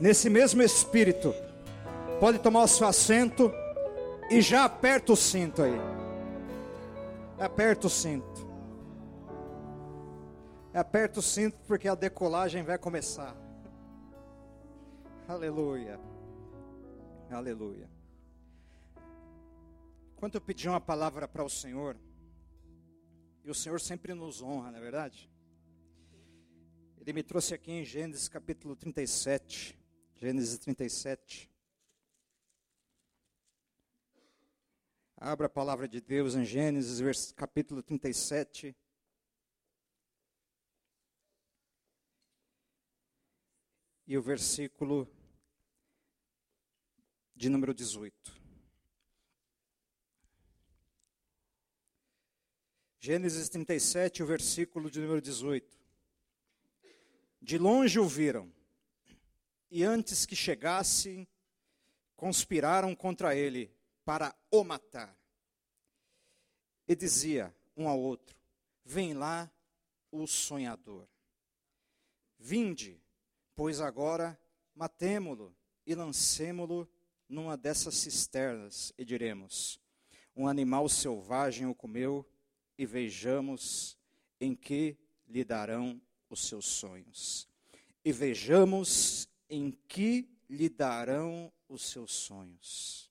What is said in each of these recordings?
nesse mesmo espírito, pode tomar o seu assento e já aperta o cinto aí. Aperta o cinto. Aperta o cinto porque a decolagem vai começar. Aleluia. Aleluia. Quando eu pedi uma palavra para o Senhor, e o Senhor sempre nos honra, não é verdade? Ele me trouxe aqui em Gênesis capítulo 37. Gênesis 37. Abra a palavra de Deus em Gênesis capítulo 37. E o versículo de número 18. Gênesis 37, o versículo de número 18. De longe o viram, e antes que chegasse, conspiraram contra ele para o matar. E dizia um ao outro: Vem lá o sonhador. Vinde, pois agora matemo-lo e lancemo-lo numa dessas cisternas, e diremos: Um animal selvagem o comeu, e vejamos em que lhe darão os seus sonhos. E vejamos em que lhe darão os seus sonhos.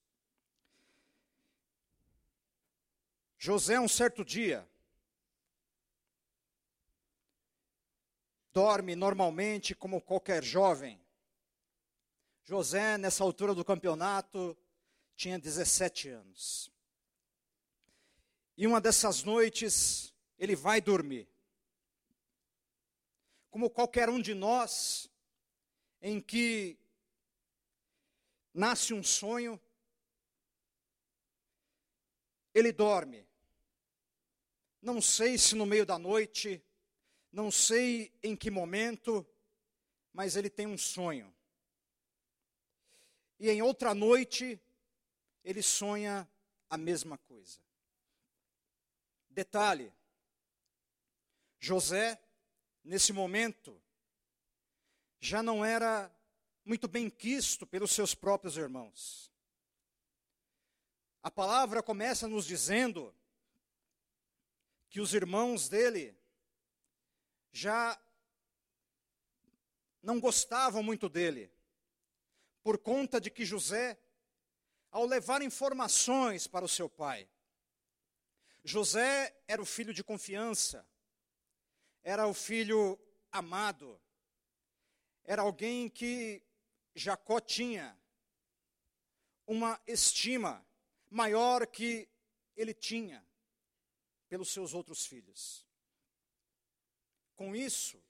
José, um certo dia, dorme normalmente como qualquer jovem. José, nessa altura do campeonato, tinha 17 anos. E uma dessas noites, ele vai dormir como qualquer um de nós, em que nasce um sonho, ele dorme. Não sei se no meio da noite, não sei em que momento, mas ele tem um sonho. E em outra noite, ele sonha a mesma coisa. Detalhe: José nesse momento, já não era muito bem quisto pelos seus próprios irmãos. A palavra começa nos dizendo que os irmãos dele já não gostavam muito dele, por conta de que José, ao levar informações para o seu pai, José era o filho de confiança, era o filho amado, era alguém que Jacó tinha uma estima maior que ele tinha pelos seus outros filhos. Com isso,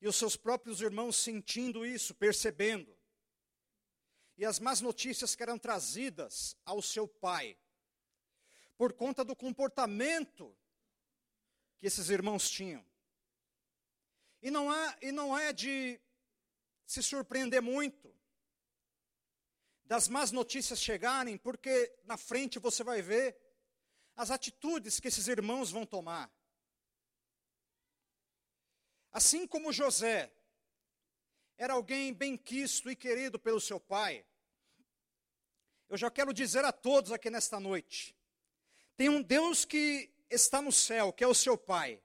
e os seus próprios irmãos sentindo isso, percebendo, e as más notícias que eram trazidas ao seu pai, por conta do comportamento que esses irmãos tinham. E não, há, e não é de se surpreender muito das más notícias chegarem, porque na frente você vai ver as atitudes que esses irmãos vão tomar. Assim como José era alguém bem quisto e querido pelo seu pai, eu já quero dizer a todos aqui nesta noite: tem um Deus que está no céu, que é o seu Pai,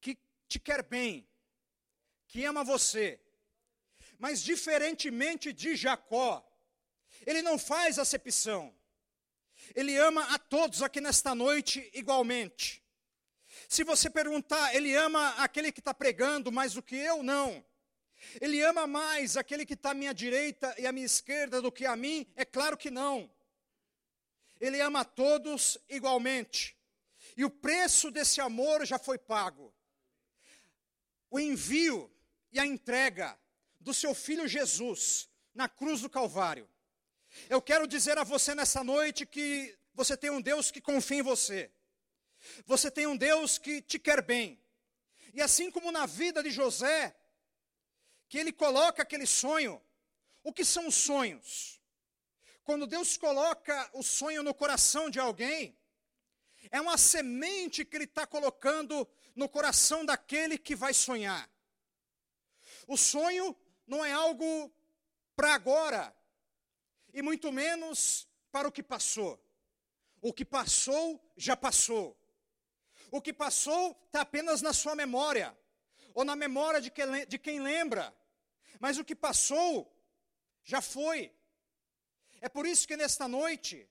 que te quer bem, que ama você, mas diferentemente de Jacó, ele não faz acepção, ele ama a todos aqui nesta noite igualmente. Se você perguntar, ele ama aquele que está pregando mais do que eu? Não. Ele ama mais aquele que está à minha direita e à minha esquerda do que a mim? É claro que não. Ele ama a todos igualmente. E o preço desse amor já foi pago. O envio e a entrega do seu filho Jesus na cruz do Calvário. Eu quero dizer a você nessa noite que você tem um Deus que confia em você. Você tem um Deus que te quer bem. E assim como na vida de José, que ele coloca aquele sonho, o que são os sonhos? Quando Deus coloca o sonho no coração de alguém, é uma semente que Ele está colocando no coração daquele que vai sonhar. O sonho não é algo para agora, e muito menos para o que passou. O que passou, já passou. O que passou está apenas na sua memória, ou na memória de quem, de quem lembra. Mas o que passou, já foi. É por isso que nesta noite,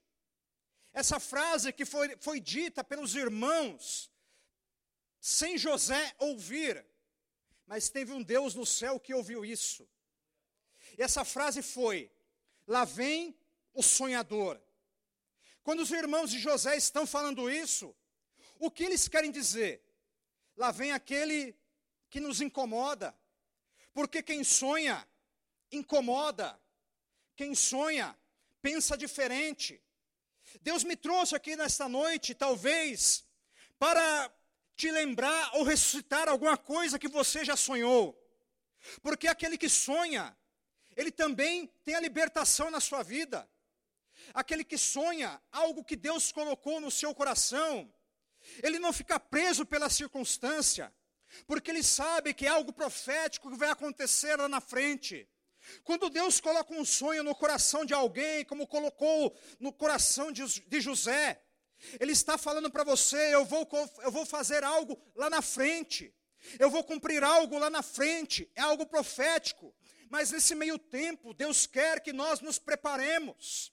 essa frase que foi, foi dita pelos irmãos, sem José ouvir, mas teve um Deus no céu que ouviu isso. E essa frase foi: Lá vem o sonhador. Quando os irmãos de José estão falando isso, o que eles querem dizer? Lá vem aquele que nos incomoda, porque quem sonha, incomoda, quem sonha, pensa diferente. Deus me trouxe aqui nesta noite, talvez, para te lembrar ou ressuscitar alguma coisa que você já sonhou. Porque aquele que sonha, ele também tem a libertação na sua vida. Aquele que sonha algo que Deus colocou no seu coração, ele não fica preso pela circunstância, porque ele sabe que é algo profético que vai acontecer lá na frente. Quando Deus coloca um sonho no coração de alguém, como colocou no coração de, de José, Ele está falando para você: eu vou, eu vou fazer algo lá na frente, eu vou cumprir algo lá na frente, é algo profético. Mas nesse meio tempo, Deus quer que nós nos preparemos.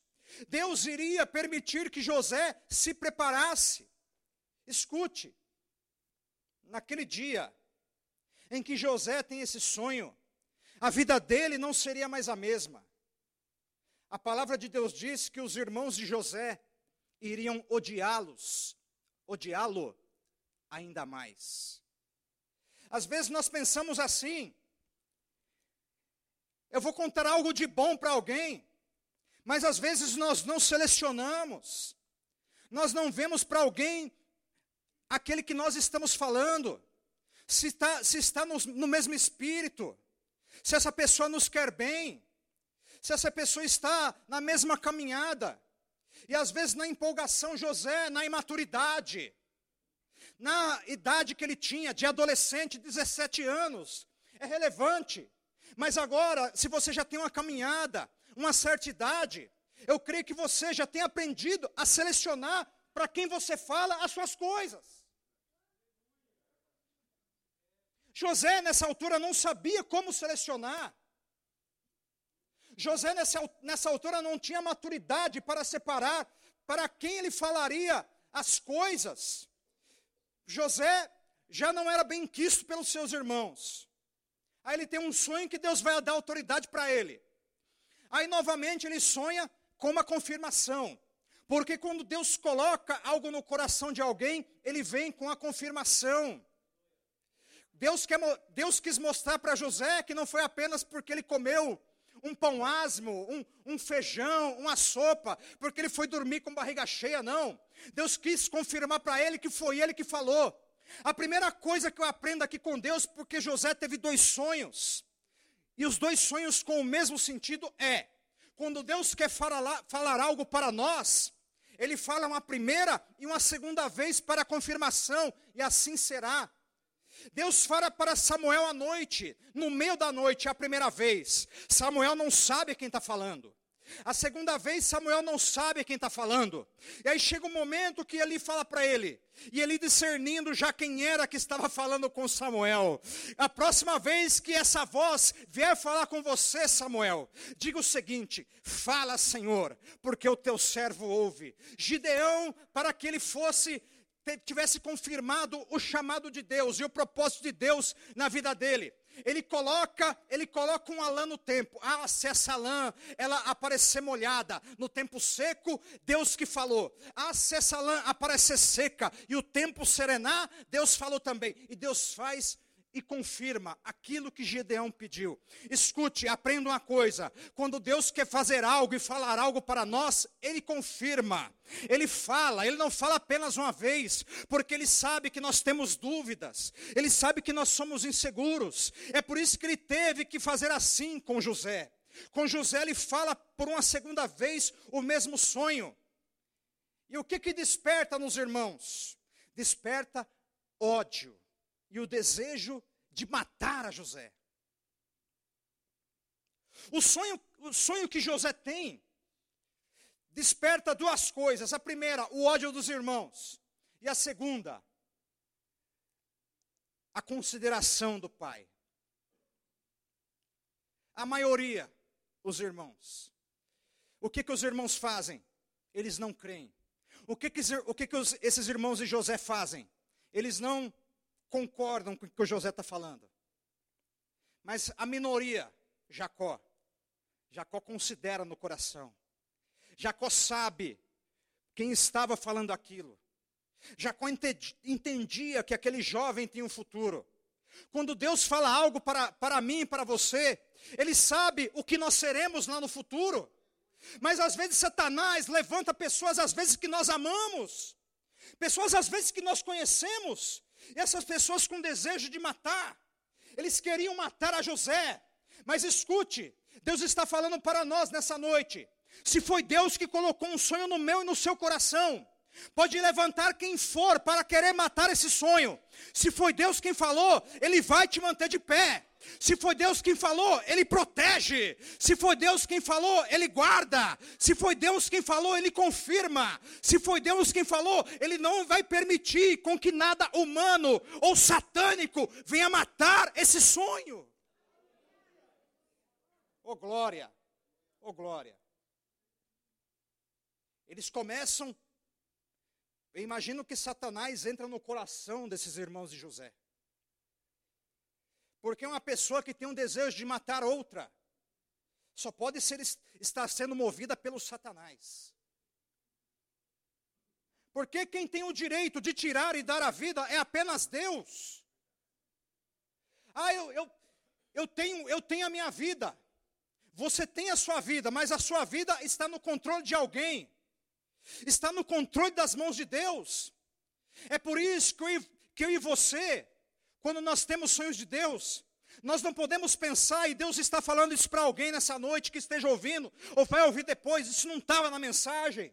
Deus iria permitir que José se preparasse. Escute, naquele dia em que José tem esse sonho, a vida dele não seria mais a mesma. A palavra de Deus diz que os irmãos de José iriam odiá-los, odiá-lo ainda mais. Às vezes nós pensamos assim: eu vou contar algo de bom para alguém, mas às vezes nós não selecionamos, nós não vemos para alguém aquele que nós estamos falando, se está, se no, no mesmo espírito se essa pessoa nos quer bem, se essa pessoa está na mesma caminhada. E às vezes na empolgação, José, na imaturidade, na idade que ele tinha, de adolescente, 17 anos, é relevante. Mas agora, se você já tem uma caminhada, uma certa idade, eu creio que você já tem aprendido a selecionar para quem você fala as suas coisas. José, nessa altura, não sabia como selecionar. José, nessa, nessa altura, não tinha maturidade para separar para quem ele falaria as coisas. José já não era bem quisto pelos seus irmãos. Aí ele tem um sonho que Deus vai dar autoridade para ele. Aí novamente ele sonha com uma confirmação. Porque quando Deus coloca algo no coração de alguém, ele vem com a confirmação. Deus, quer, Deus quis mostrar para José que não foi apenas porque ele comeu um pão asmo, um, um, feijão, uma sopa, porque ele foi dormir com barriga cheia, não. Deus quis confirmar para ele que foi ele que falou. A primeira coisa que eu aprendo aqui com Deus, porque José teve dois sonhos, e os dois sonhos com o mesmo sentido é: quando Deus quer falar, falar algo para nós, Ele fala uma primeira e uma segunda vez para confirmação, e assim será. Deus fala para Samuel à noite, no meio da noite, é a primeira vez. Samuel não sabe quem está falando. A segunda vez, Samuel não sabe quem está falando. E aí chega um momento que ele fala para ele, e ele discernindo já quem era que estava falando com Samuel. A próxima vez que essa voz vier falar com você, Samuel, diga o seguinte: Fala, Senhor, porque o teu servo ouve. Gideão, para que ele fosse tivesse confirmado o chamado de Deus e o propósito de Deus na vida dele. Ele coloca, ele coloca uma lã no tempo. Ah, se essa lã ela aparecer molhada no tempo seco, Deus que falou. Ah, se essa lã aparecer seca e o tempo serenar, Deus falou também. E Deus faz e confirma aquilo que Gedeão pediu. Escute, aprenda uma coisa: quando Deus quer fazer algo e falar algo para nós, Ele confirma, Ele fala, Ele não fala apenas uma vez, porque Ele sabe que nós temos dúvidas, Ele sabe que nós somos inseguros, é por isso que Ele teve que fazer assim com José. Com José, Ele fala por uma segunda vez o mesmo sonho. E o que que desperta nos irmãos? Desperta ódio e o desejo de matar a José. O sonho, o sonho que José tem desperta duas coisas. A primeira, o ódio dos irmãos. E a segunda, a consideração do pai. A maioria, os irmãos. O que, que os irmãos fazem? Eles não creem. O que, que, o que, que os, esses irmãos de José fazem? Eles não concordam com o que o José está falando. Mas a minoria, Jacó, Jacó considera no coração. Jacó sabe quem estava falando aquilo. Jacó entendia que aquele jovem tinha um futuro. Quando Deus fala algo para, para mim e para você, Ele sabe o que nós seremos lá no futuro. Mas às vezes Satanás levanta pessoas, às vezes que nós amamos, pessoas às vezes que nós conhecemos, essas pessoas com desejo de matar. Eles queriam matar a José. Mas escute, Deus está falando para nós nessa noite. Se foi Deus que colocou um sonho no meu e no seu coração, pode levantar quem for para querer matar esse sonho. Se foi Deus quem falou, Ele vai te manter de pé. Se foi Deus quem falou, Ele protege. Se foi Deus quem falou, Ele guarda. Se foi Deus quem falou, Ele confirma. Se foi Deus quem falou, Ele não vai permitir com que nada humano ou satânico venha matar esse sonho. Oh glória, oh glória. Eles começam. Eu imagino que Satanás entra no coração desses irmãos de José. Porque uma pessoa que tem um desejo de matar outra, só pode ser, estar sendo movida pelo Satanás. Porque quem tem o direito de tirar e dar a vida é apenas Deus. Ah, eu, eu, eu, tenho, eu tenho a minha vida. Você tem a sua vida, mas a sua vida está no controle de alguém está no controle das mãos de Deus. É por isso que eu, que eu e você, quando nós temos sonhos de Deus, nós não podemos pensar, e Deus está falando isso para alguém nessa noite que esteja ouvindo, ou vai ouvir depois, isso não estava na mensagem.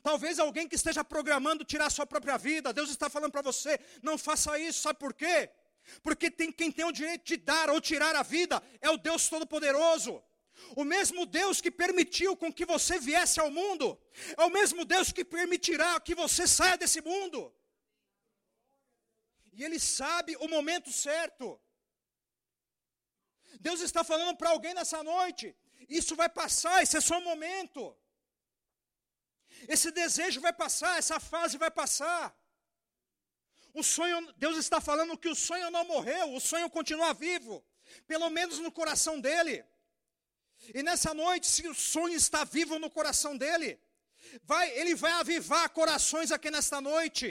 Talvez alguém que esteja programando tirar a sua própria vida, Deus está falando para você, não faça isso, sabe por quê? Porque tem, quem tem o direito de dar ou tirar a vida é o Deus Todo-Poderoso. O mesmo Deus que permitiu com que você viesse ao mundo, é o mesmo Deus que permitirá que você saia desse mundo. E Ele sabe o momento certo. Deus está falando para alguém nessa noite: isso vai passar, esse é só um momento. Esse desejo vai passar, essa fase vai passar. O sonho, Deus está falando que o sonho não morreu, o sonho continua vivo, pelo menos no coração dele. E nessa noite, se o sonho está vivo no coração dele, vai, ele vai avivar corações aqui nesta noite.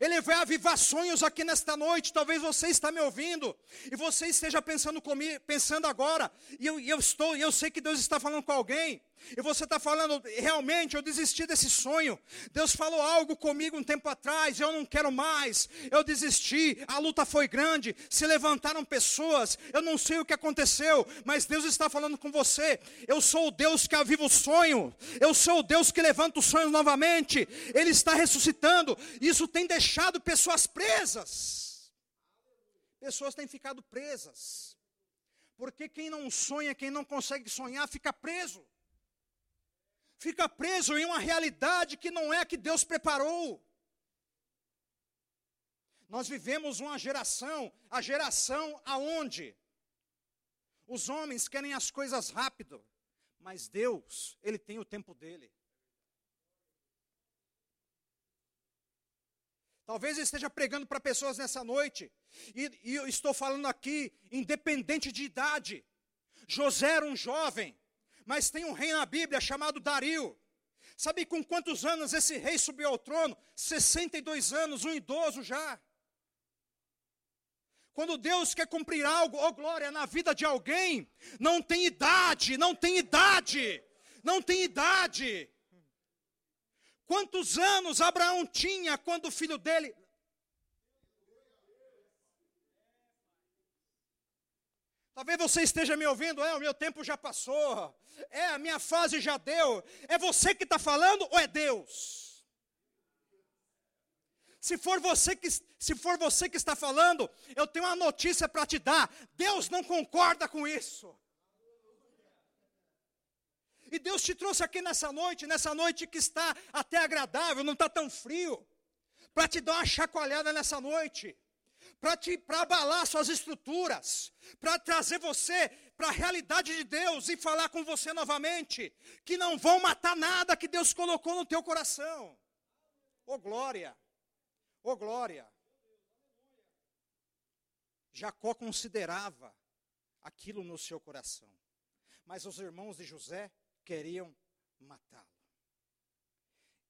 Ele vai avivar sonhos aqui nesta noite. Talvez você está me ouvindo e você esteja pensando comigo, pensando agora. E eu, eu estou, eu sei que Deus está falando com alguém. E você está falando, realmente, eu desisti desse sonho. Deus falou algo comigo um tempo atrás, eu não quero mais. Eu desisti, a luta foi grande, se levantaram pessoas, eu não sei o que aconteceu, mas Deus está falando com você. Eu sou o Deus que aviva o sonho, eu sou o Deus que levanta o sonho novamente. Ele está ressuscitando. Isso tem deixado pessoas presas. Pessoas têm ficado presas. Porque quem não sonha, quem não consegue sonhar, fica preso fica preso em uma realidade que não é a que Deus preparou. Nós vivemos uma geração, a geração aonde os homens querem as coisas rápido, mas Deus, ele tem o tempo dele. Talvez eu esteja pregando para pessoas nessa noite, e, e eu estou falando aqui, independente de idade. José era um jovem, mas tem um rei na Bíblia chamado Dario. Sabe com quantos anos esse rei subiu ao trono? 62 anos, um idoso já. Quando Deus quer cumprir algo, oh glória, na vida de alguém, não tem idade, não tem idade, não tem idade. Quantos anos Abraão tinha quando o filho dele Talvez você esteja me ouvindo, é, o meu tempo já passou, é, a minha fase já deu. É você que está falando ou é Deus? Se for você que, se for você que está falando, eu tenho uma notícia para te dar. Deus não concorda com isso. E Deus te trouxe aqui nessa noite, nessa noite que está até agradável, não está tão frio, para te dar uma chacoalhada nessa noite, para abalar suas estruturas, para trazer você para a realidade de Deus e falar com você novamente, que não vão matar nada que Deus colocou no teu coração. Ô oh, glória! Ô oh, glória! Jacó considerava aquilo no seu coração. Mas os irmãos de José queriam matá-lo.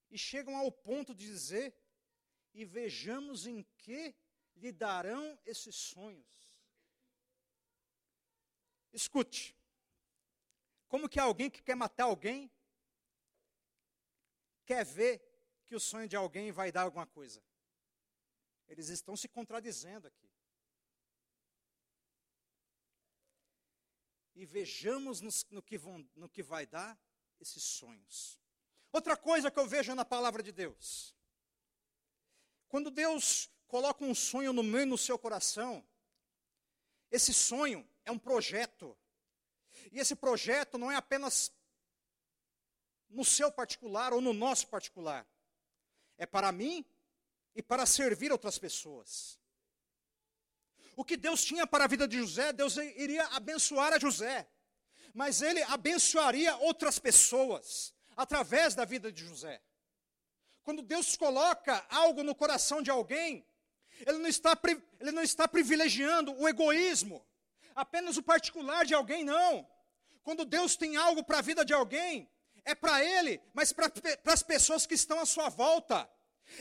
E chegam ao ponto de dizer: e vejamos em que lhe darão esses sonhos. Escute, como que alguém que quer matar alguém quer ver que o sonho de alguém vai dar alguma coisa? Eles estão se contradizendo aqui. e vejamos no, no, que vão, no que vai dar esses sonhos. Outra coisa que eu vejo na palavra de Deus. Quando Deus coloca um sonho no meio no seu coração, esse sonho é um projeto. E esse projeto não é apenas no seu particular ou no nosso particular. É para mim e para servir outras pessoas. O que Deus tinha para a vida de José, Deus iria abençoar a José, mas ele abençoaria outras pessoas através da vida de José. Quando Deus coloca algo no coração de alguém, ele não está, ele não está privilegiando o egoísmo, apenas o particular de alguém, não. Quando Deus tem algo para a vida de alguém, é para ele, mas para as pessoas que estão à sua volta.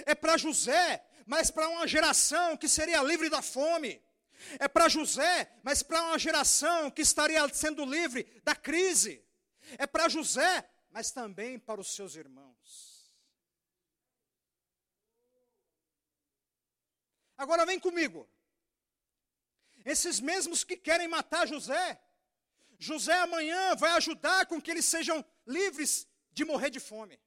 É para José, mas para uma geração que seria livre da fome. É para José, mas para uma geração que estaria sendo livre da crise. É para José, mas também para os seus irmãos. Agora vem comigo. Esses mesmos que querem matar José, José amanhã vai ajudar com que eles sejam livres de morrer de fome.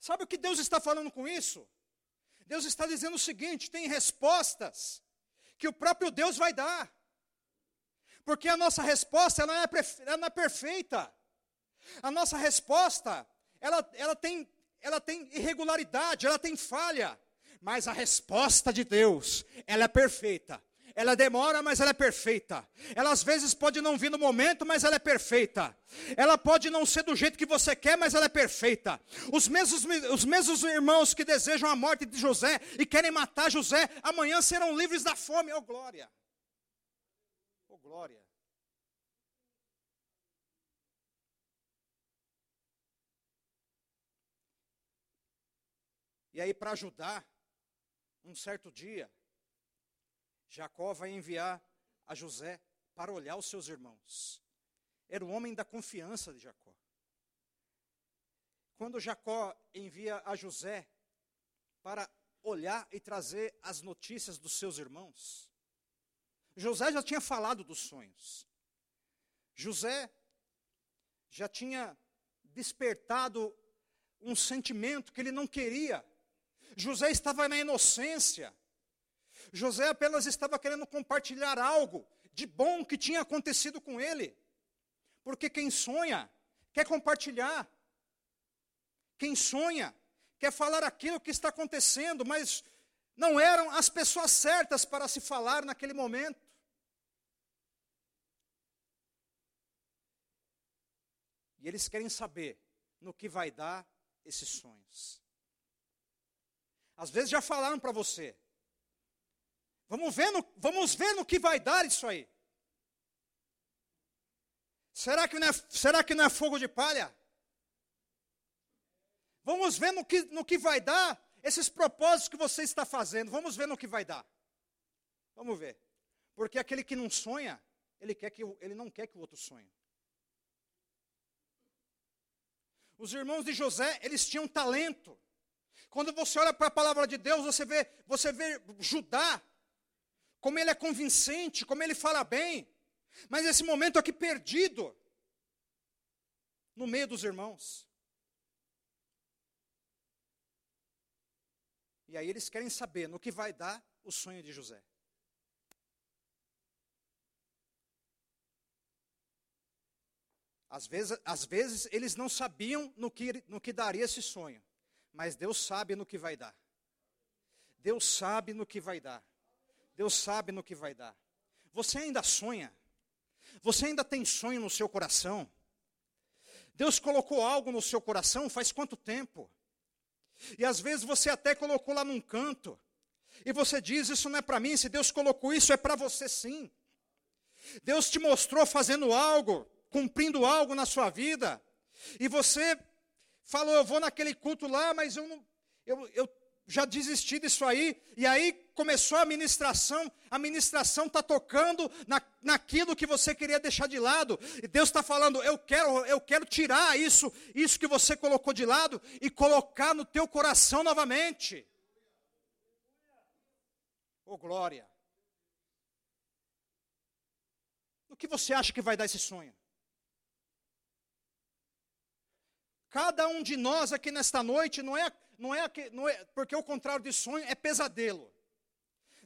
Sabe o que Deus está falando com isso? Deus está dizendo o seguinte: tem respostas que o próprio Deus vai dar. Porque a nossa resposta ela não, é, ela é perfeita. A nossa resposta, ela, ela, tem, ela tem irregularidade, ela tem falha. Mas a resposta de Deus, ela é perfeita. Ela demora, mas ela é perfeita. Ela às vezes pode não vir no momento, mas ela é perfeita. Ela pode não ser do jeito que você quer, mas ela é perfeita. Os mesmos, os mesmos irmãos que desejam a morte de José e querem matar José, amanhã serão livres da fome. Oh glória! Oh glória! E aí, para ajudar, um certo dia, Jacó vai enviar a José para olhar os seus irmãos. Era o homem da confiança de Jacó. Quando Jacó envia a José para olhar e trazer as notícias dos seus irmãos, José já tinha falado dos sonhos. José já tinha despertado um sentimento que ele não queria. José estava na inocência. José apenas estava querendo compartilhar algo de bom que tinha acontecido com ele. Porque quem sonha quer compartilhar. Quem sonha quer falar aquilo que está acontecendo, mas não eram as pessoas certas para se falar naquele momento. E eles querem saber no que vai dar esses sonhos. Às vezes já falaram para você, Vamos ver, no, vamos ver no que vai dar isso aí. Será que não é, será que não é fogo de palha? Vamos ver no que, no que vai dar esses propósitos que você está fazendo. Vamos ver no que vai dar. Vamos ver. Porque aquele que não sonha, ele, quer que, ele não quer que o outro sonhe. Os irmãos de José, eles tinham talento. Quando você olha para a palavra de Deus, você vê, você vê Judá, como ele é convincente, como ele fala bem. Mas esse momento aqui perdido no meio dos irmãos. E aí eles querem saber no que vai dar o sonho de José. Às vezes, às vezes eles não sabiam no que, no que daria esse sonho, mas Deus sabe no que vai dar. Deus sabe no que vai dar. Deus sabe no que vai dar. Você ainda sonha? Você ainda tem sonho no seu coração? Deus colocou algo no seu coração faz quanto tempo? E às vezes você até colocou lá num canto. E você diz: Isso não é para mim. Se Deus colocou isso, é para você sim. Deus te mostrou fazendo algo, cumprindo algo na sua vida. E você falou: Eu vou naquele culto lá, mas eu, não, eu, eu já desisti disso aí. E aí começou a ministração, a ministração está tocando na, naquilo que você queria deixar de lado. E Deus está falando, eu quero, eu quero tirar isso, isso que você colocou de lado e colocar no teu coração novamente. Oh glória. O que você acha que vai dar esse sonho? Cada um de nós aqui nesta noite não é não é, não é porque o contrário de sonho é pesadelo.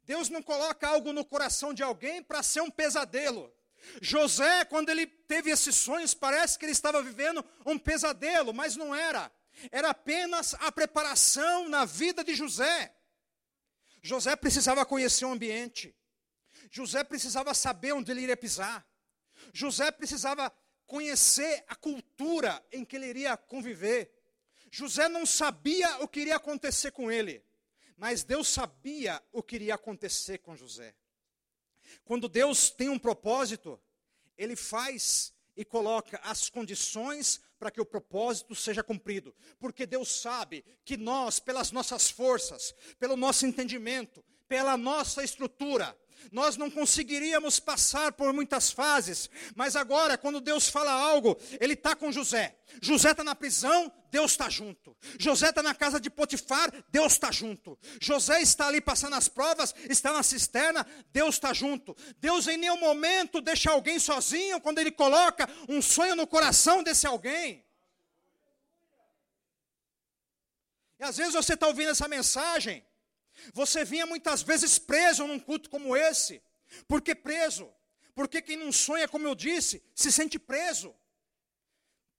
Deus não coloca algo no coração de alguém para ser um pesadelo. José, quando ele teve esses sonhos, parece que ele estava vivendo um pesadelo, mas não era. Era apenas a preparação na vida de José. José precisava conhecer o ambiente. José precisava saber onde ele iria pisar. José precisava conhecer a cultura em que ele iria conviver. José não sabia o que iria acontecer com ele, mas Deus sabia o que iria acontecer com José. Quando Deus tem um propósito, ele faz e coloca as condições para que o propósito seja cumprido, porque Deus sabe que nós, pelas nossas forças, pelo nosso entendimento, pela nossa estrutura, nós não conseguiríamos passar por muitas fases, mas agora, quando Deus fala algo, Ele está com José. José está na prisão, Deus está junto. José está na casa de Potifar, Deus está junto. José está ali passando as provas, está na cisterna, Deus está junto. Deus em nenhum momento deixa alguém sozinho quando Ele coloca um sonho no coração desse alguém. E às vezes você está ouvindo essa mensagem, você vinha muitas vezes preso num culto como esse. Por que preso? Porque quem não sonha, como eu disse, se sente preso.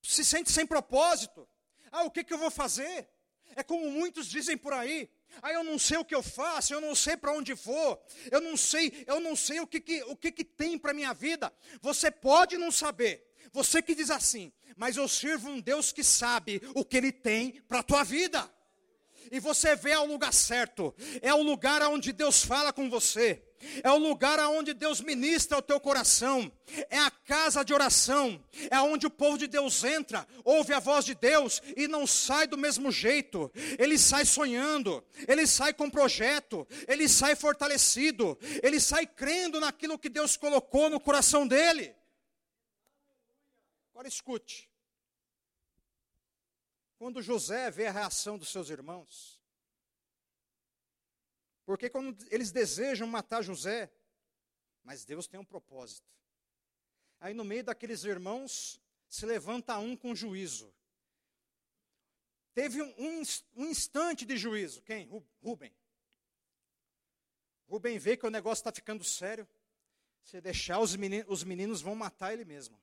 Se sente sem propósito. Ah, o que, que eu vou fazer? É como muitos dizem por aí. Ah, eu não sei o que eu faço, eu não sei para onde vou, eu não sei, eu não sei o que, que, o que, que tem para minha vida. Você pode não saber. Você que diz assim, mas eu sirvo um Deus que sabe o que Ele tem para a tua vida e você vê ao lugar certo. É o lugar onde Deus fala com você. É o lugar onde Deus ministra o teu coração. É a casa de oração. É onde o povo de Deus entra, ouve a voz de Deus e não sai do mesmo jeito. Ele sai sonhando, ele sai com projeto, ele sai fortalecido, ele sai crendo naquilo que Deus colocou no coração dele. Agora escute. Quando José vê a reação dos seus irmãos, porque quando eles desejam matar José, mas Deus tem um propósito. Aí no meio daqueles irmãos se levanta um com juízo. Teve um, um, um instante de juízo. Quem? Rubem. Rubem vê que o negócio está ficando sério. Se deixar, os meninos, os meninos vão matar ele mesmo.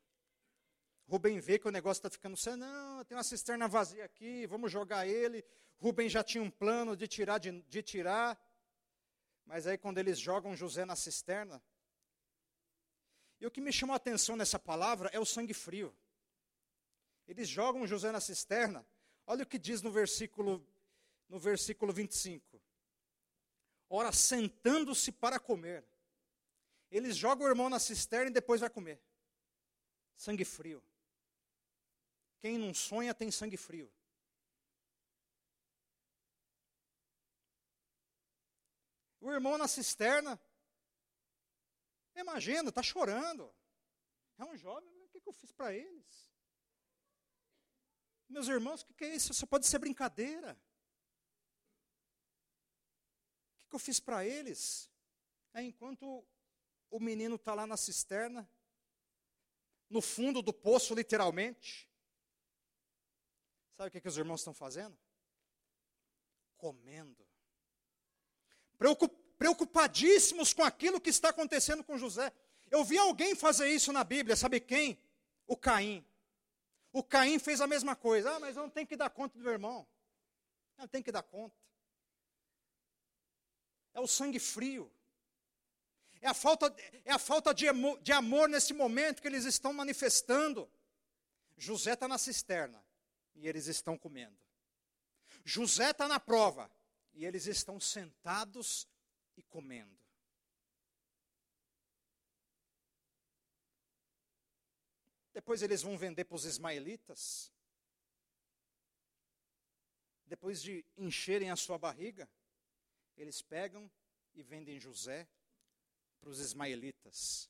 Rubem vê que o negócio está ficando sério. Não, tem uma cisterna vazia aqui, vamos jogar ele. Rubem já tinha um plano de tirar, de, de tirar. Mas aí quando eles jogam José na cisterna, e o que me chamou a atenção nessa palavra é o sangue frio. Eles jogam José na cisterna. Olha o que diz no versículo no versículo 25. Ora, sentando-se para comer. Eles jogam o irmão na cisterna e depois vai comer. Sangue frio. Quem não sonha tem sangue frio. O irmão na cisterna, imagina, está chorando. É um jovem, o que, que eu fiz para eles? Meus irmãos, o que, é isso? Só pode ser brincadeira. O que, que eu fiz para eles? É, enquanto o menino está lá na cisterna, no fundo do poço, literalmente, Sabe o que, que os irmãos estão fazendo? Comendo. Preocupadíssimos com aquilo que está acontecendo com José. Eu vi alguém fazer isso na Bíblia, sabe quem? O Caim. O Caim fez a mesma coisa. Ah, mas eu não tenho que dar conta do meu irmão. Não tem que dar conta. É o sangue frio. É a falta, é a falta de, de amor nesse momento que eles estão manifestando. José está na cisterna e eles estão comendo. José está na prova e eles estão sentados e comendo. Depois eles vão vender para os ismaelitas. Depois de encherem a sua barriga, eles pegam e vendem José para os ismaelitas.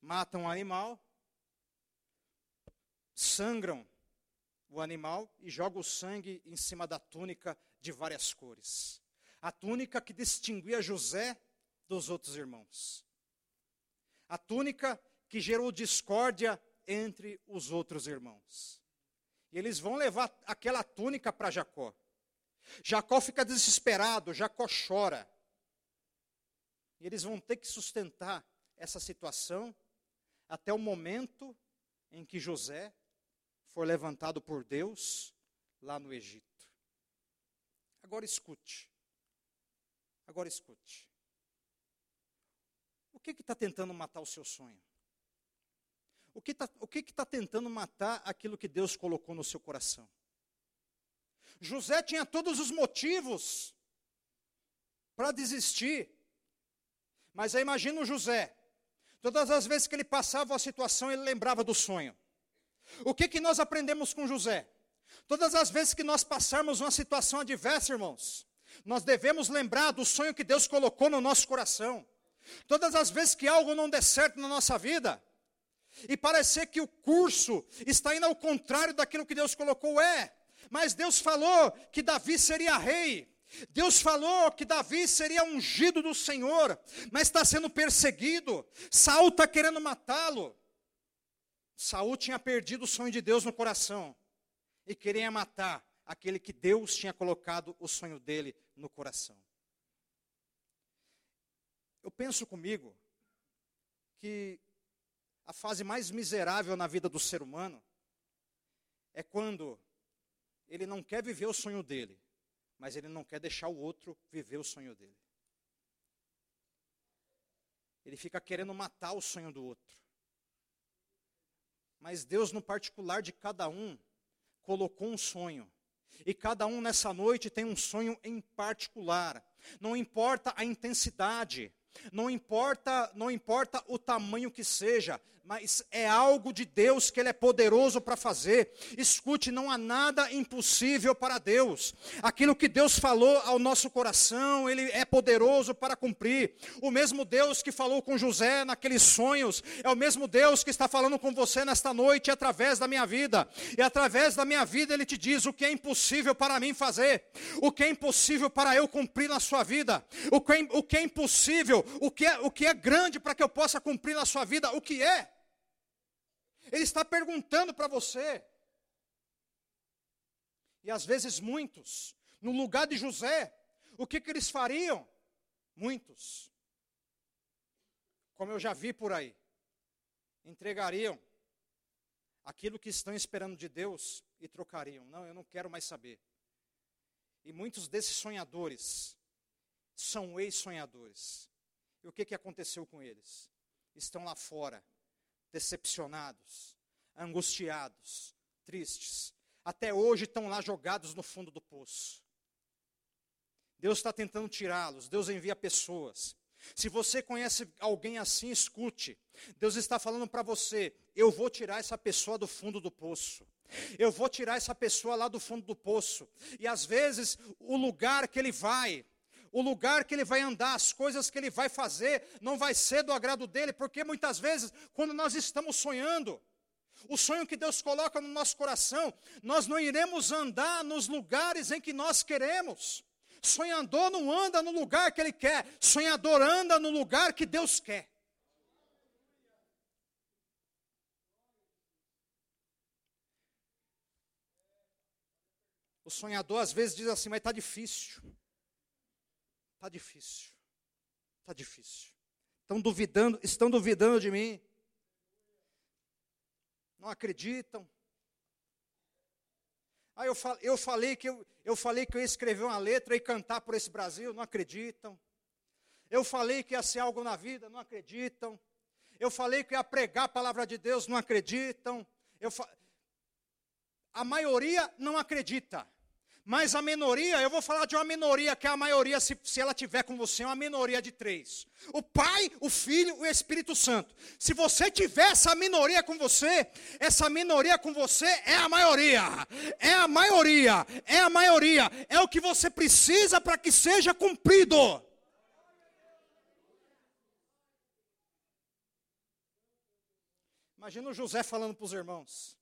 Matam o animal, sangram o animal e jogam o sangue em cima da túnica de várias cores. A túnica que distinguia José dos outros irmãos. A túnica que gerou discórdia entre os outros irmãos. E eles vão levar aquela túnica para Jacó. Jacó fica desesperado, Jacó chora. E eles vão ter que sustentar essa situação até o momento em que José for levantado por Deus lá no Egito. Agora escute. Agora escute. O que está tentando matar o seu sonho? O que está tá tentando matar aquilo que Deus colocou no seu coração? José tinha todos os motivos para desistir. Mas aí imagina o José. Todas as vezes que ele passava a situação, ele lembrava do sonho. O que, que nós aprendemos com José? Todas as vezes que nós passarmos uma situação adversa, irmãos, nós devemos lembrar do sonho que Deus colocou no nosso coração. Todas as vezes que algo não der certo na nossa vida, e parecer que o curso está indo ao contrário daquilo que Deus colocou, é. Mas Deus falou que Davi seria rei. Deus falou que Davi seria ungido do Senhor, mas está sendo perseguido. Saul está querendo matá-lo. Saul tinha perdido o sonho de Deus no coração e queria matar aquele que Deus tinha colocado o sonho dele no coração. Eu penso comigo que a fase mais miserável na vida do ser humano é quando ele não quer viver o sonho dele, mas ele não quer deixar o outro viver o sonho dele. Ele fica querendo matar o sonho do outro. Mas Deus, no particular de cada um, colocou um sonho. E cada um nessa noite tem um sonho em particular. Não importa a intensidade, não importa, não importa o tamanho que seja, mas é algo de Deus que Ele é poderoso para fazer. Escute, não há nada impossível para Deus. Aquilo que Deus falou ao nosso coração, Ele é poderoso para cumprir. O mesmo Deus que falou com José naqueles sonhos, é o mesmo Deus que está falando com você nesta noite através da minha vida. E através da minha vida Ele te diz o que é impossível para mim fazer, o que é impossível para eu cumprir na sua vida, o que é, o que é impossível, o que é, o que é grande para que eu possa cumprir na sua vida, o que é. Ele está perguntando para você. E às vezes muitos, no lugar de José, o que, que eles fariam? Muitos, como eu já vi por aí, entregariam aquilo que estão esperando de Deus e trocariam. Não, eu não quero mais saber. E muitos desses sonhadores são ex-sonhadores. E o que, que aconteceu com eles? Estão lá fora, decepcionados, angustiados, tristes. Até hoje estão lá jogados no fundo do poço. Deus está tentando tirá-los, Deus envia pessoas. Se você conhece alguém assim, escute. Deus está falando para você: eu vou tirar essa pessoa do fundo do poço. Eu vou tirar essa pessoa lá do fundo do poço. E às vezes, o lugar que ele vai, o lugar que ele vai andar, as coisas que ele vai fazer, não vai ser do agrado dele, porque muitas vezes, quando nós estamos sonhando, o sonho que Deus coloca no nosso coração, nós não iremos andar nos lugares em que nós queremos. Sonhador não anda no lugar que ele quer, sonhador anda no lugar que Deus quer. O sonhador às vezes diz assim, mas está difícil. Está difícil. Está difícil. Estão duvidando, estão duvidando de mim. Não acreditam. Aí eu, fal, eu, falei que eu, eu falei que eu ia escrever uma letra e cantar por esse Brasil, não acreditam. Eu falei que ia ser algo na vida, não acreditam. Eu falei que ia pregar a palavra de Deus, não acreditam. Eu fa... A maioria não acredita. Mas a minoria, eu vou falar de uma minoria, que é a maioria, se, se ela tiver com você, é uma minoria de três: o Pai, o Filho e o Espírito Santo. Se você tiver essa minoria com você, essa minoria com você é a maioria, é a maioria, é a maioria, é o que você precisa para que seja cumprido. Imagina o José falando para os irmãos: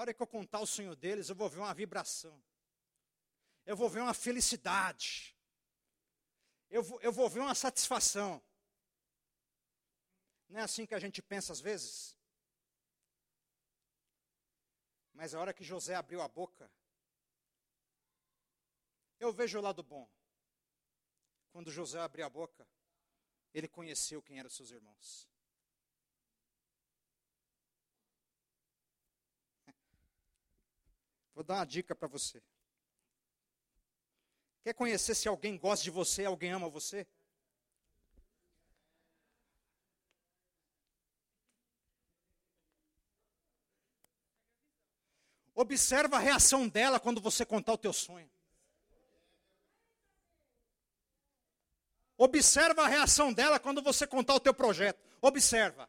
a hora que eu contar o sonho deles, eu vou ver uma vibração. Eu vou ver uma felicidade. Eu vou, eu vou ver uma satisfação. Não é assim que a gente pensa às vezes? Mas a hora que José abriu a boca, eu vejo o lado bom. Quando José abriu a boca, ele conheceu quem eram seus irmãos. Vou dar uma dica para você. Quer conhecer se alguém gosta de você, alguém ama você? Observa a reação dela quando você contar o teu sonho. Observa a reação dela quando você contar o teu projeto. Observa.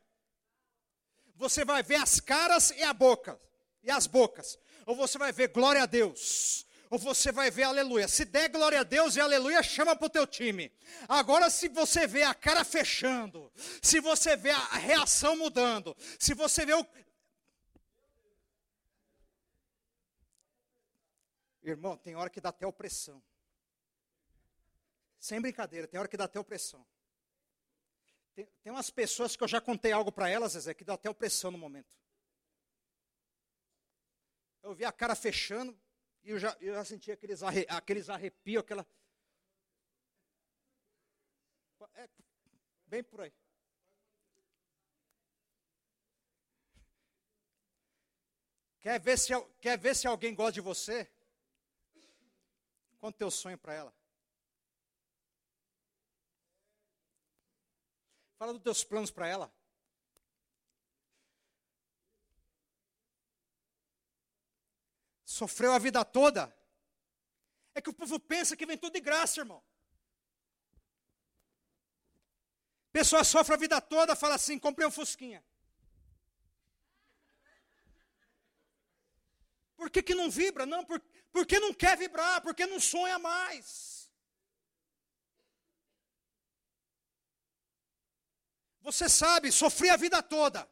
Você vai ver as caras e a boca, e as bocas ou você vai ver glória a Deus, ou você vai ver aleluia. Se der glória a Deus e aleluia, chama para o teu time. Agora, se você vê a cara fechando, se você vê a reação mudando, se você vê o. Irmão, tem hora que dá até opressão. Sem brincadeira, tem hora que dá até opressão. Tem, tem umas pessoas que eu já contei algo para elas, Zezé, que dá até opressão no momento. Eu vi a cara fechando e eu já, eu já senti aqueles, arre, aqueles arrepios, aquela. É, bem por aí. Quer ver se, quer ver se alguém gosta de você? Conta teu sonho para ela. Fala dos teus planos para ela. Sofreu a vida toda. É que o povo pensa que vem tudo de graça, irmão. Pessoa sofre a vida toda, fala assim: comprei um Fusquinha. Por que, que não vibra? Não, por, porque não quer vibrar, porque não sonha mais. Você sabe, sofri a vida toda.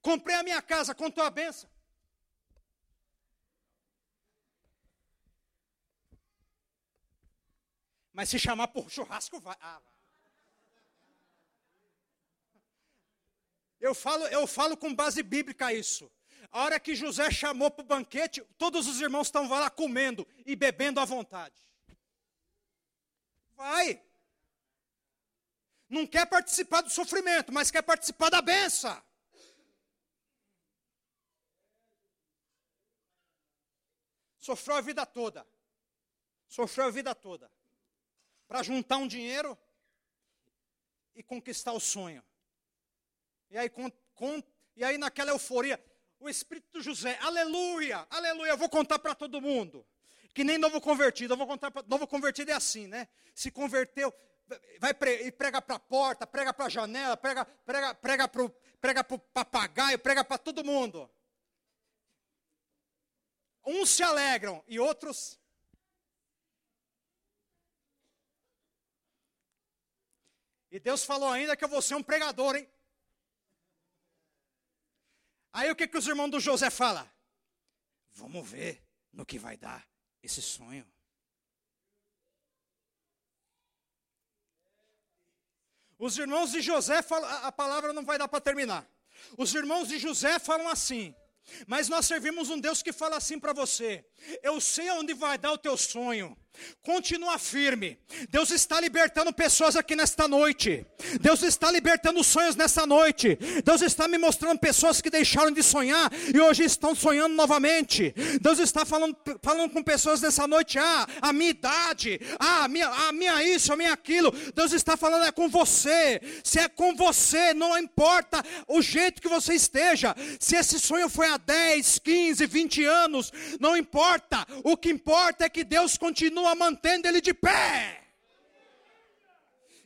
Comprei a minha casa, contou a benção. Mas se chamar por churrasco, vai. Ah, eu falo, eu falo com base bíblica isso. A hora que José chamou para o banquete, todos os irmãos estão lá comendo e bebendo à vontade. Vai. Não quer participar do sofrimento, mas quer participar da benção. Sofreu a vida toda. Sofreu a vida toda para juntar um dinheiro e conquistar o sonho. E aí, com, com, e aí naquela euforia, o Espírito José, aleluia, aleluia, eu vou contar para todo mundo. Que nem novo convertido, eu vou contar para novo convertido é assim, né? Se converteu, vai pre, e prega para a porta, prega para a janela, prega, prega, prega o prega papagaio, prega para todo mundo. Uns se alegram e outros E Deus falou ainda que eu vou ser um pregador, hein? Aí o que, que os irmãos do José falam? Vamos ver no que vai dar esse sonho. Os irmãos de José falam, a palavra não vai dar para terminar. Os irmãos de José falam assim: mas nós servimos um Deus que fala assim para você: Eu sei onde vai dar o teu sonho, Continua firme. Deus está libertando pessoas aqui nesta noite. Deus está libertando sonhos nesta noite. Deus está me mostrando pessoas que deixaram de sonhar e hoje estão sonhando novamente. Deus está falando, falando com pessoas nessa noite. Ah, a minha idade. Ah, a minha, a minha isso, a minha aquilo. Deus está falando é com você. Se é com você, não importa o jeito que você esteja. Se esse sonho foi há 10, 15, 20 anos, não importa. O que importa é que Deus continua continua mantendo ele de pé.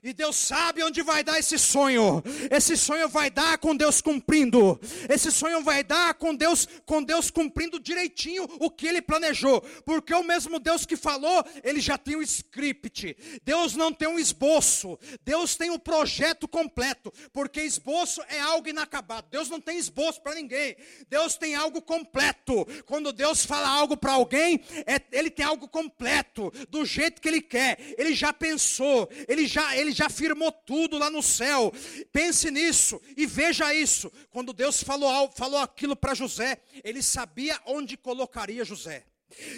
E Deus sabe onde vai dar esse sonho. Esse sonho vai dar com Deus cumprindo. Esse sonho vai dar com Deus, com Deus cumprindo direitinho o que ele planejou. Porque o mesmo Deus que falou, ele já tem o script. Deus não tem um esboço. Deus tem o um projeto completo. Porque esboço é algo inacabado. Deus não tem esboço para ninguém. Deus tem algo completo. Quando Deus fala algo para alguém, é, ele tem algo completo, do jeito que ele quer. Ele já pensou, ele já ele ele já firmou tudo lá no céu. Pense nisso e veja isso. Quando Deus falou, falou aquilo para José, ele sabia onde colocaria José.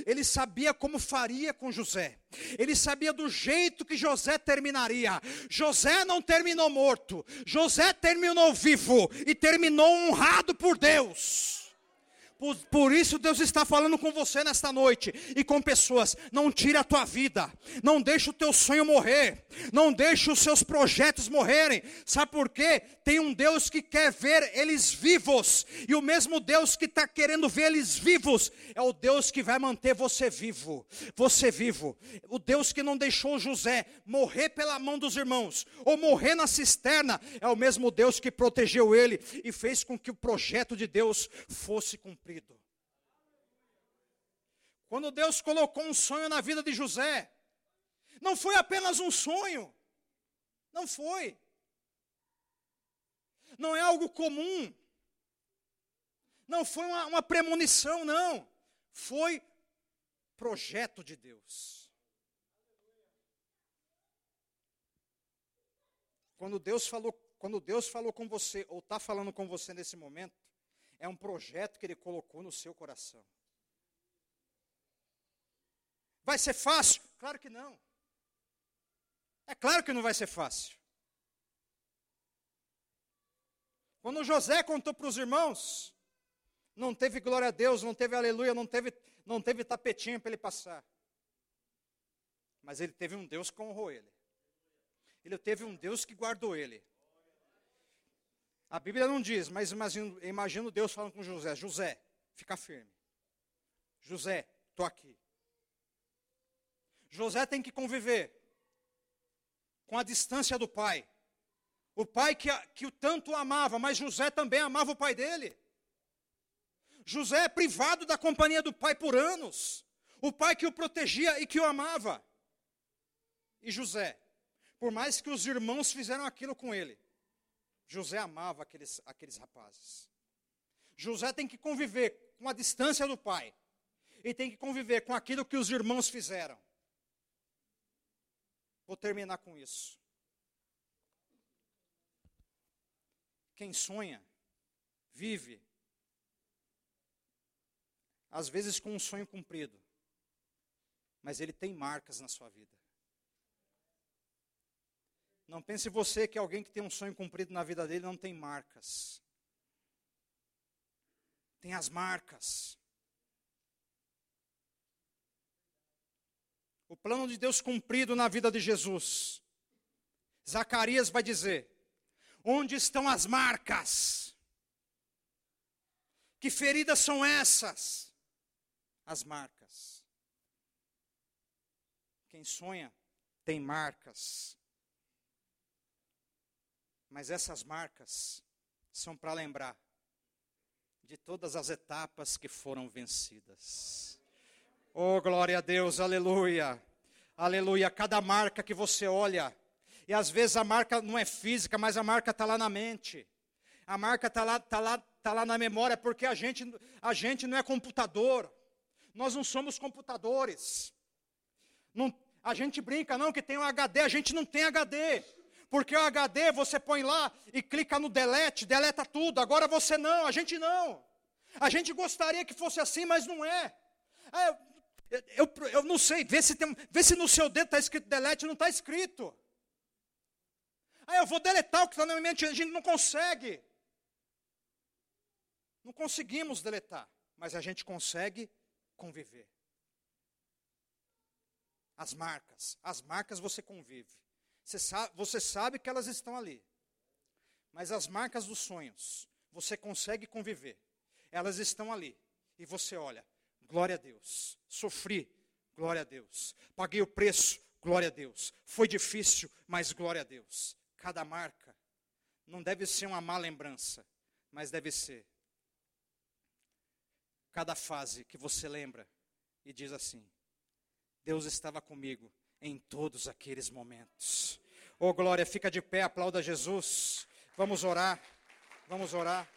Ele sabia como faria com José. Ele sabia do jeito que José terminaria. José não terminou morto. José terminou vivo e terminou honrado por Deus. Por, por, isso Deus está falando com você nesta noite e com pessoas. Não tire a tua vida, não deixe o teu sonho morrer, não deixe os seus projetos morrerem. Sabe por quê? Tem um Deus que quer ver eles vivos e o mesmo Deus que está querendo ver eles vivos é o Deus que vai manter você vivo, você vivo. O Deus que não deixou José morrer pela mão dos irmãos ou morrer na cisterna é o mesmo Deus que protegeu ele e fez com que o projeto de Deus fosse cumprido Quando Deus colocou um sonho na vida de José, não foi apenas um sonho, não foi. Não é algo comum, não foi uma, uma premonição, não. Foi projeto de Deus. Quando Deus falou, quando Deus falou com você, ou está falando com você nesse momento, é um projeto que Ele colocou no seu coração. Vai ser fácil? Claro que não. É claro que não vai ser fácil. Quando José contou para os irmãos, não teve glória a Deus, não teve aleluia, não teve, não teve tapetinho para ele passar. Mas ele teve um Deus que honrou ele. Ele teve um Deus que guardou ele. A Bíblia não diz, mas imagino, imagino Deus falando com José: José, fica firme. José, estou aqui. José tem que conviver com a distância do pai. O pai que, que o tanto amava, mas José também amava o pai dele. José é privado da companhia do pai por anos. O pai que o protegia e que o amava. E José, por mais que os irmãos fizeram aquilo com ele, José amava aqueles, aqueles rapazes. José tem que conviver com a distância do pai. E tem que conviver com aquilo que os irmãos fizeram. Vou terminar com isso. Quem sonha, vive, às vezes com um sonho cumprido, mas ele tem marcas na sua vida. Não pense você que alguém que tem um sonho cumprido na vida dele não tem marcas. Tem as marcas. O plano de Deus cumprido na vida de Jesus. Zacarias vai dizer: Onde estão as marcas? Que feridas são essas? As marcas. Quem sonha tem marcas. Mas essas marcas são para lembrar de todas as etapas que foram vencidas. Oh, glória a Deus, aleluia. Aleluia. Cada marca que você olha, e às vezes a marca não é física, mas a marca está lá na mente. A marca está lá, tá lá, tá lá na memória, porque a gente, a gente não é computador. Nós não somos computadores. Não, a gente brinca, não, que tem um HD, a gente não tem HD. Porque o HD você põe lá e clica no delete, deleta tudo. Agora você não, a gente não. A gente gostaria que fosse assim, mas não é. é Eu, eu não sei, vê se, tem, vê se no seu dedo está escrito delete, não está escrito. Ah, eu vou deletar o que está na minha mente, a gente não consegue. Não conseguimos deletar, mas a gente consegue conviver. As marcas, as marcas você convive. Você sabe, você sabe que elas estão ali. Mas as marcas dos sonhos, você consegue conviver. Elas estão ali. E você olha, glória a Deus. Sofri, glória a Deus. Paguei o preço, glória a Deus. Foi difícil, mas glória a Deus. Cada marca não deve ser uma má lembrança, mas deve ser cada fase que você lembra e diz assim: Deus estava comigo em todos aqueles momentos. Oh glória, fica de pé, aplauda Jesus. Vamos orar. Vamos orar.